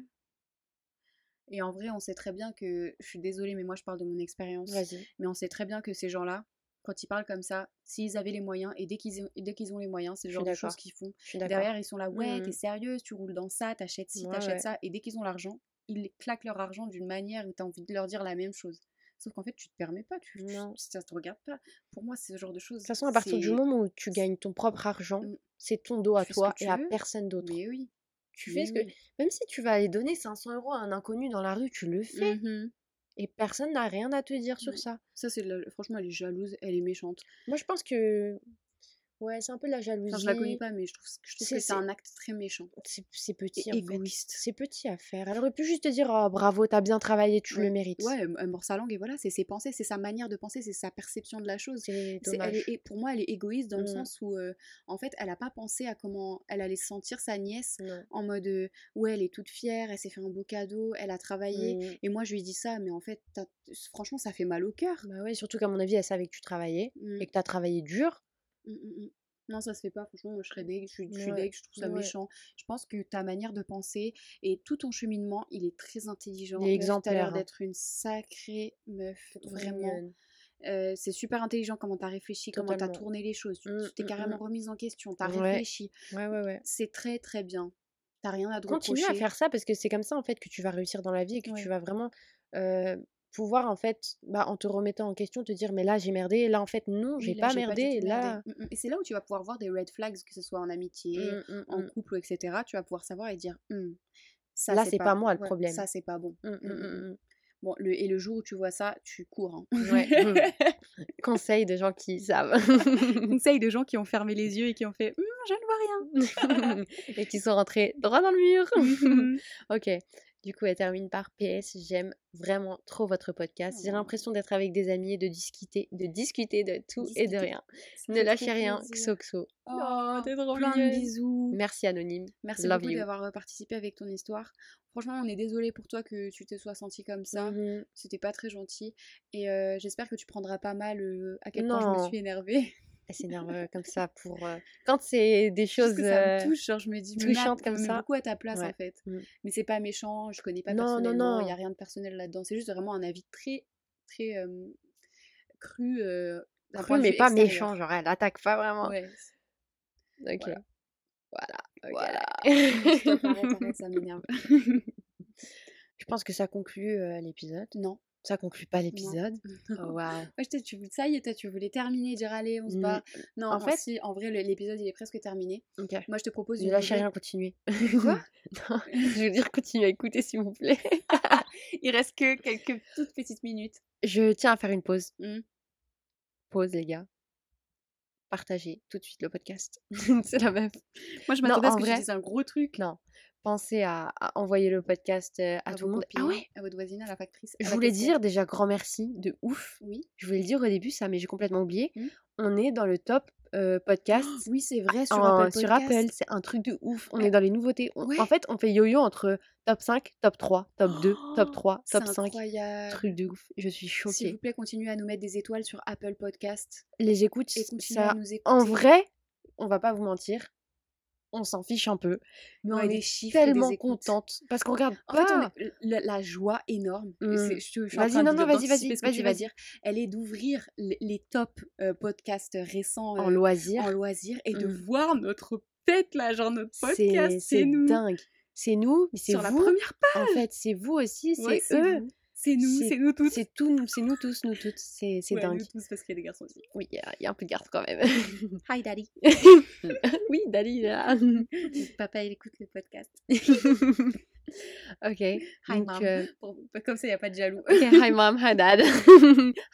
Et en vrai, on sait très bien que, je suis désolée, mais moi je parle de mon expérience. Mais on sait très bien que ces gens-là, quand ils parlent comme ça, s'ils avaient les moyens, et dès qu'ils ont, les moyens, c'est le genre de choses qu'ils font. Derrière, ils sont là, ouais, t'es sérieuse, tu roules dans ça, t'achètes ci, Ouais, t'achètes ouais. ça. Et dès qu'ils ont l'argent, ils claquent leur argent d'une manière où t'as envie de leur dire la même chose. Sauf qu'en fait, tu te permets pas, tu, tu- ça te regarde pas. Pour moi, c'est ce genre de choses. De toute façon, à partir du moment où tu gagnes ton propre argent, Mm. c'est ton dos à toi et à veux. personne d'autre. Mais oui. Tu mais fais ce que. oui. Même si tu vas aller donner 500 euros à un inconnu dans la rue, tu le fais. Mhm. Et personne n'a rien à te dire sur ça. Ça, c'est la- franchement, elle est jalouse, elle est méchante. Moi, je pense que. Ouais, c'est un peu de la jalousie. Enfin, je la connais pas, mais je trouve, je trouve C'est- que c'est un acte très méchant. C'est petit, Et en fait. égoïste. C'est petit à faire. Elle aurait pu juste te dire oh, bravo, t'as bien travaillé, tu Ouais. le mérites. Ouais, elle mord sa langue et voilà, c'est ses pensées, c'est sa manière de penser, c'est sa perception de la chose. C'est pour moi, elle est égoïste dans le Mm. sens où, euh, en fait, elle a pas pensé à comment elle allait se sentir sa nièce en mode euh, ouais, elle est toute fière, elle s'est fait un beau cadeau, elle a travaillé. Mm. Et moi, je lui dis ça, mais en fait, franchement, ça fait mal au cœur. Bah ouais, surtout qu'à mon avis, elle savait que tu travaillais Mm. et que t'as travaillé dur. Mm, mm, mm. Non, ça se fait pas, franchement, moi je serais deg, je suis, je suis Ouais, deg, je trouve ça ouais. méchant. Je pense que ta manière de penser et tout ton cheminement, il est très intelligent. Il t'as l'air exemplaire, hein. d'être une sacrée meuf, vraiment. Euh, c'est super intelligent comment t'as réfléchi, comment t'as Totalement. tourné les choses. Tu tu t'es carrément remise en question, t'as Ouais. réfléchi. Ouais, ouais, ouais. C'est très très bien. T'as rien à te Continue à faire ça parce que c'est comme ça en fait que tu vas réussir dans la vie et que tu vas vraiment euh, pouvoir en fait, bah, en te remettant en question, te dire mais là j'ai merdé, là en fait non, j'ai pas pas merdé, tout là. merdé. Mm, mm. Et c'est là où tu vas pouvoir voir des red flags, que ce soit en amitié, Mm, mm, en couple, etc. Tu vas pouvoir savoir et dire, ça Là c'est pas moi le ouais, problème. ça c'est pas bon. Bon, le, et le jour où tu vois ça, tu cours. hein. Ouais. *laughs* Conseil de gens qui savent *laughs* Conseil de gens qui ont fermé les yeux et qui ont fait je ne vois rien. *laughs* et qui sont rentrés droit dans le mur. Ok. Du coup, elle termine par PS. J'aime vraiment trop votre podcast. J'ai Oh. l'impression d'être avec des amis et de discuter, de discuter de tout et de rien. Ne lâchez rien, plaisir. XOXO. Oh, t'es trop plein de mignonne. bisous. Merci Anonyme. Merci Love beaucoup d'avoir euh, participé avec ton histoire. Franchement, on est désolé pour toi que tu te sois senti comme ça. Mhm. C'était pas très gentil. Et euh, j'espère que tu prendras pas mal euh, à quel point je me suis énervée. *laughs* Elle *laughs* s'énerve comme ça pour. euh, Quand c'est des choses. que ça me touche, genre je me dis, Nat, comme me ça. beaucoup à ta place Ouais. en fait. Mm. Mais c'est pas méchant, je connais pas Non, non, personnellement, il y a non. rien de personnel là-dedans. C'est juste vraiment un avis très, très euh, cru. euh, Cru, mais pas extérieur. méchant, genre elle attaque pas vraiment. Ouais. Ok. Voilà. Voilà. Voilà. *laughs* arrête, arrête, ça m'énerve. Je pense que ça conclut euh, l'épisode. non. Ça conclut pas l'épisode. Oh, je t'ai- tu, ça y est, toi, tu voulais terminer, dire allez, on se bat. Non, en en fait- si, en vrai, l'épisode, il est presque terminé. Ok. Moi, je te propose Ne lâchez rien, continuez. *laughs* Quoi? *laughs* Non, je veux dire, continuez à écouter, s'il vous plaît. *laughs* Il reste que quelques toutes petites minutes. Je tiens à faire une pause. Mm. Pause, les gars. Partagez tout de suite le podcast. C'est la meuf. Moi, je m'attendais à ce que vrai- tu dises un gros truc. Non. Pensez à, à envoyer le podcast à, tout le monde. Ah copines, ouais À votre voisine, à la factrice. Je la voulais dire déjà grand merci de ouf. Oui. Je voulais le dire au début, ça, mais j'ai complètement oublié. Mm. On est dans le top euh, podcast. Oui, c'est vrai, sur en- Apple sur. Apple, c'est un truc de ouf. On Ouais. est dans les nouveautés. On- Ouais. En fait, on fait yo-yo entre top 5, top 3, top 2, top 3, C'est top 5. incroyable. Truc de ouf. Je suis S'il choquée. vous plaît, continuez à nous mettre des étoiles sur Apple Podcast. Les écoutes, Et continuez à ça, nous écouter. en vrai, on va pas vous mentir, on s'en fiche un peu. Mais Ouais, on est tellement contente. Parce qu'on regarde En fait, on pas. est- la, la joie énorme, Mm. en Vas-y, non, non, vas-y, vas-y, vas-y, elle est d'ouvrir les, les top euh, podcasts récents en euh, loisir. en loisirs et de Mm. voir notre tête là, genre notre podcast, c'est nous. dingue. C'est nous, mais c'est Sur la première En fait, c'est vous aussi, c'est Ouais, eux. vous. C'est nous, C'est- nous tous. C'est tout, nous- c'est nous tous, nous toutes. C'est c'est Ouais, dingue. nous tous parce qu'il y a des garçons aussi. Oui, il y, a- il y a un peu de garde quand même. *laughs* Hi daddy. *laughs* oui, Dali là. Papa, il écoute le podcast. *laughs* ok. Hi donc, mom. euh, Pour- Comme ça, il n'y a pas de jaloux. ok, hi mom, hi dad.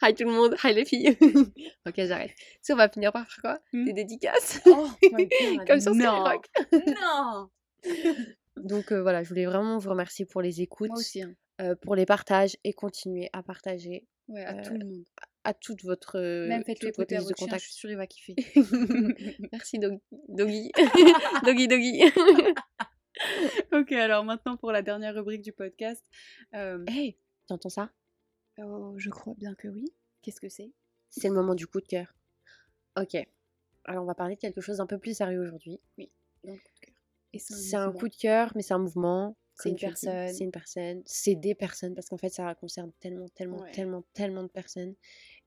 hi tout le monde, hi les filles. ok, j'arrête. Si on va finir par faire quoi? Hmm. Des dédicaces. Oh god. Comme sur non. Skyrock. non. Donc euh, voilà, je voulais vraiment vous remercier pour les écoutes, Moi aussi. hein. Euh, pour les partages et continuer à partager Ouais, à tout Euh, le monde. à toute votre Même écouter à listes de chien, je suis sûre il va kiffer. *laughs* Merci Doggy. Doggy. *laughs* doggy Doggy. *laughs* ok, alors maintenant pour la dernière rubrique du podcast. Euh, hey, t'entends ça? Oh, je crois bien que oui. Qu'est-ce que c'est? C'est le moment du coup de cœur. Ok. Alors on va parler de quelque chose d'un peu plus sérieux aujourd'hui. Le. Et C'est un coup de cœur, mais c'est un mouvement. C'est une personne. C'est une personne. C'est des personnes, parce qu'en fait, ça concerne tellement, tellement, Ouais. tellement, tellement de personnes.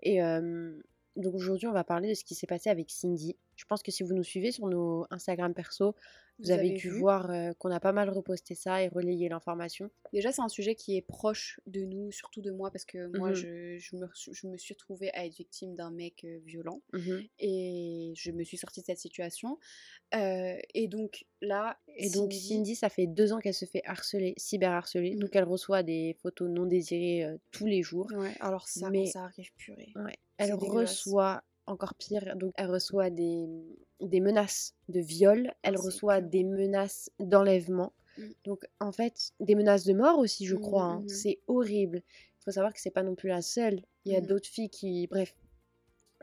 Et euh, donc aujourd'hui, on va parler de ce qui s'est passé avec Cindy. Je pense que si vous nous suivez sur nos Instagram perso, vous, Vous avez, avez dû vu voir euh, qu'on a pas mal reposté ça et relayé l'information. Déjà, c'est un sujet qui est proche de nous, surtout de moi, parce que moi, Mhm. je, je me, re- je me suis retrouvée à être victime d'un mec euh, violent. Mhm. Et je me suis sortie de cette situation. Euh, et donc là, Et donc Cindy, ça fait deux ans qu'elle se fait harceler, cyberharceler. Mhm. Donc elle reçoit des photos non désirées euh, tous les jours. Ouais, alors ça, Mais- ça arrive purée. Ouais. Elle reçoit encore pire, donc elle reçoit des, des menaces de viol, elle reçoit des menaces d'enlèvement. Mm. Donc en fait, des menaces de mort aussi, je crois. hein. mhm. C'est horrible. Il faut savoir que c'est pas non plus la seule. Il y a d'autres filles qui. Bref.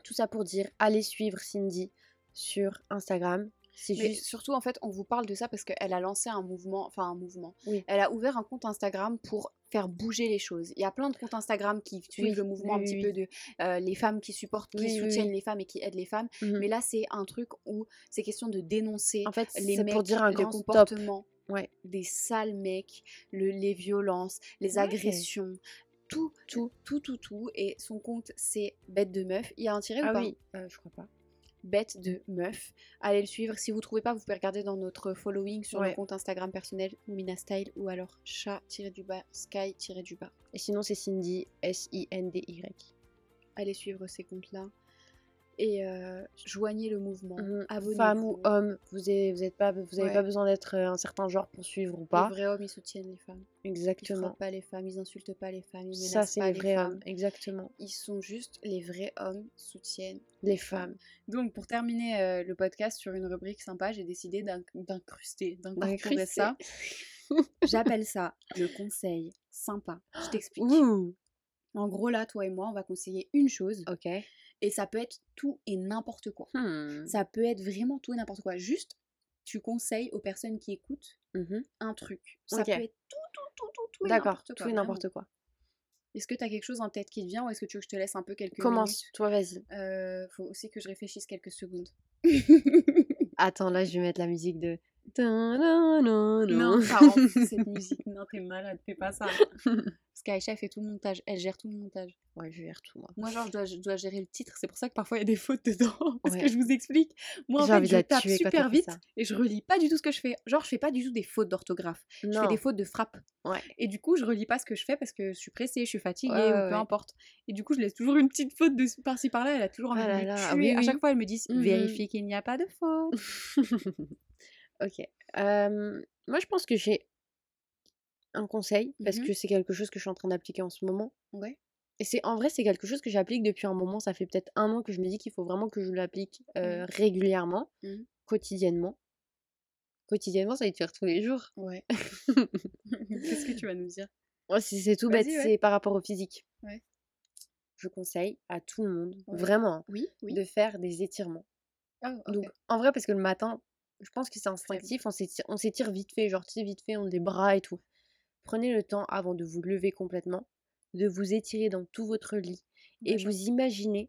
Tout ça pour dire, allez suivre Cindy sur Instagram. C'est Mais juste. surtout, en fait, on vous parle de ça parce qu'elle a lancé un mouvement, enfin un mouvement. Oui. Elle a ouvert un compte Instagram pour faire bouger les choses. Il y a plein de comptes Instagram qui suivent Oui, le mouvement oui, un petit oui, peu de euh, les femmes qui supportent, qui soutiennent les femmes et qui aident les femmes. Mhm. Mais là, c'est un truc où c'est question de dénoncer En fait, les mecs, pour dire un grand stop. comportements Ouais. des sales mecs, le- les violences, les Ouais. agressions. Tout, tout, tout, tout, tout. Et son compte, c'est Bête de Meuf. Il y a un tiré ou Ah pas? oui, euh, je crois pas. Bête de Meuf. Allez le suivre. Si vous trouvez pas, vous pouvez regarder dans notre following sur Ouais. le compte Instagram personnel Moumina Style ou alors chat-du-bas, sky-du-bas. Et sinon, c'est Cindy, S-I-N-D-Y. Allez suivre ces comptes-là. Et euh, joignez le mouvement. Abonnez-vous. Femme ou homme, vous n'avez vous êtes pas, vous avez Ouais. pas besoin d'être euh, un certain genre pour suivre ou Les pas. vrais hommes, ils soutiennent les femmes. Ils Exactement. frappent pas les femmes, ils insultent pas les femmes, ils menacent Ça, c'est pas les les vrais femmes. hommes. Exactement. Ils sont juste les vrais hommes soutiennent Les femmes. Donc pour terminer euh, le podcast sur une rubrique sympa, j'ai décidé d'inc- d'incruster, D'incruster. ça. *laughs* J'appelle ça le conseil sympa. Je t'explique. En gros là, toi et moi, on va conseiller une chose Ok. Et ça peut être tout et n'importe quoi. Hmm. Ça peut être vraiment tout et n'importe quoi. Juste, tu conseilles aux personnes qui écoutent Mhm. un truc. Ça peut être tout, tout, tout, tout, tout et D'accord. n'importe Tout quoi. et vraiment. n'importe quoi. Est-ce que tu as quelque chose en tête qui te vient ou est-ce que tu veux que je te laisse un peu quelques Commence. minutes? Toi, vas-y. Euh, Faut aussi que je réfléchisse quelques secondes. Attends, là, je vais mettre la musique de. Non, Non, pardon, cette musique, non, t'es malade, fais pas ça. *laughs* Parce qu'Aïcha, fait tout le montage, elle gère tout le montage. Ouais, je gère tout, moi. Moi, genre, je dois, je dois gérer le titre, c'est pour ça que parfois il y a des fautes dedans. *laughs* Parce Ouais. que je vous explique, moi, en fait, je tape super vite et je relis pas du tout ce que je fais. Genre, je fais pas du tout des fautes d'orthographe. Je fais Non. des fautes de frappe. Ouais. Et du coup, je relis pas ce que je fais parce que je suis pressée, je suis fatiguée Ouais, ou peu importe. Et du coup, je laisse toujours une petite faute de par-ci par-là. Elle a toujours envie Ah de me là, tuer. oui, À oui. chaque fois, elle me dit Mhm. vérifiez qu'il n'y a pas de faute. *laughs* Ok. Euh, moi, je pense que j'ai un conseil parce Mhm. que c'est quelque chose que je suis en train d'appliquer en ce moment. Ouais. Et c'est en vrai, c'est quelque chose que j'applique depuis un moment. Ça fait peut-être un an que je me dis qu'il faut vraiment que je l'applique euh, régulièrement, Mhm. quotidiennement. Quotidiennement, ça veut dire tous les jours. Ouais. *laughs* *laughs* Qu'est-ce que tu vas nous dire? Ouais, c'est tout bête, ouais. c'est par rapport au physique. Ouais. Je conseille à tout le monde, Ouais. vraiment, Oui, oui. de faire des étirements. Ah, ok. Donc, en vrai, parce que le matin, je pense que c'est instinctif, on s'étire, vite fait, genre, tu sais, vite fait, on a des bras et tout. Prenez le temps avant de vous lever complètement, de vous étirer dans tout votre lit et vous imaginez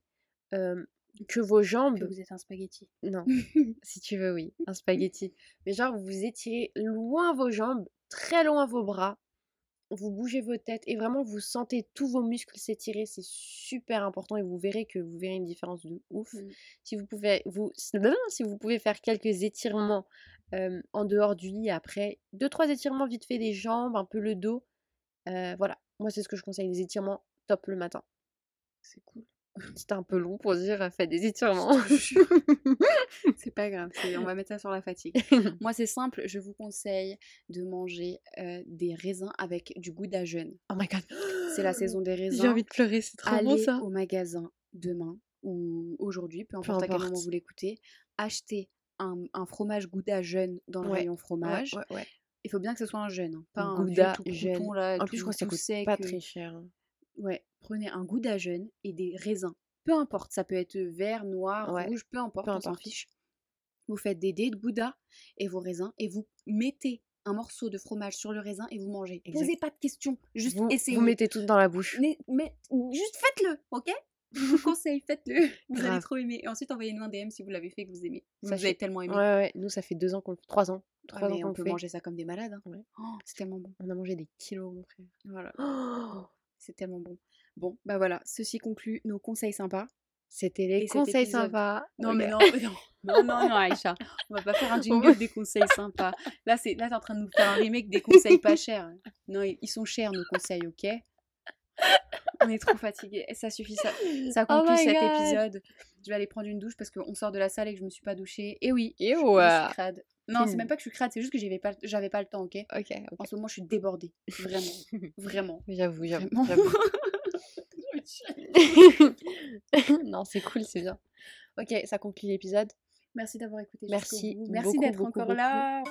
euh, que vos jambes. que vous êtes un spaghetti. Non, *laughs* si tu veux, oui, un spaghetti. Mais genre, vous étirez loin vos jambes, très loin vos bras, vous bougez vos têtes et vraiment vous sentez tous vos muscles s'étirer. C'est super important et vous verrez que vous verrez une différence de ouf. Mm. Si vous pouvez, vous, si vous pouvez faire quelques étirements euh, en dehors du lit après, deux trois étirements vite fait des jambes, un peu le dos. euh, voilà, moi c'est ce que je conseille, les étirements top le matin. C'est cool. C'était un peu long pour dire faites des étirements. *laughs* C'est pas grave, on va mettre ça sur la fatigue. *laughs* Moi, c'est simple, je vous conseille de manger euh, des raisins avec du gouda jeune. oh my god, C'est la saison des *gasps* raisins. J'ai envie de pleurer, c'est trop Allez bon ça. au magasin demain ou aujourd'hui, peu Peu importe à quel moment vous l'écoutez, achetez un, un fromage gouda jeune dans le Ouais, rayon fromage. ouais, ouais. Il faut bien que ce soit un jeune, hein, pas un Gouda tout jeune. crouton, là, En plus, je crois que ça coûte sec, pas euh, très cher. hein. Ouais, prenez un gouda jeune et des raisins. Peu importe, ça peut être vert, noir, Ouais, rouge, peu importe, peu on s'en fiche. Vous faites des dés de gouda et vos raisins et vous mettez un morceau de fromage sur le raisin et vous mangez. Exact. Posez pas de questions, juste Vous, essayez. vous mettez tout dans la bouche. Mais, mais- juste faites-le, ok? Je vous conseille, faites-le. *laughs* Vous allez trop aimer. Et ensuite, envoyez-nous un DM si vous l'avez fait que vous aimez. Vous Ça nous avez tellement aimé. Ouais, ouais, nous ça fait deux ans qu'on le fait. Trois ans. Trois ans qu'on on peut fait. manger ça comme des malades. hein. Ouais. Oh, c'est tellement bon. On a mangé des kilos, mon frère. Voilà, Oh, *gasps* c'est tellement bon. Bon, bah voilà, ceci conclut nos conseils sympas. C'était les conseils épisode- sympas. Non, mais non, *laughs* non, non, non, non, Aïcha. On va pas faire un *laughs* jingle des conseils *laughs* sympas. Là, c'est, là, t'es en train de nous faire un remake des conseils pas chers. Non, ils sont chers, nos conseils, ok? On est trop fatigués. Ça suffit, ça, ça Oh conclut cet God. épisode. Je vais aller prendre une douche parce qu'on sort de la salle et que je me suis pas douchée. Et oui, Et je, ouais. suis crade. Non, c'est même pas que je suis crade, c'est juste que j'avais pas, j'avais pas le temps, ok? Ok, En ce moment, je suis débordée. Vraiment. Vraiment. J'avoue, j'avoue. *laughs* Non, c'est cool, c'est bien. Ok, ça conclut l'épisode. Merci d'avoir écouté. Merci. Merci d'être encore beaucoup. là.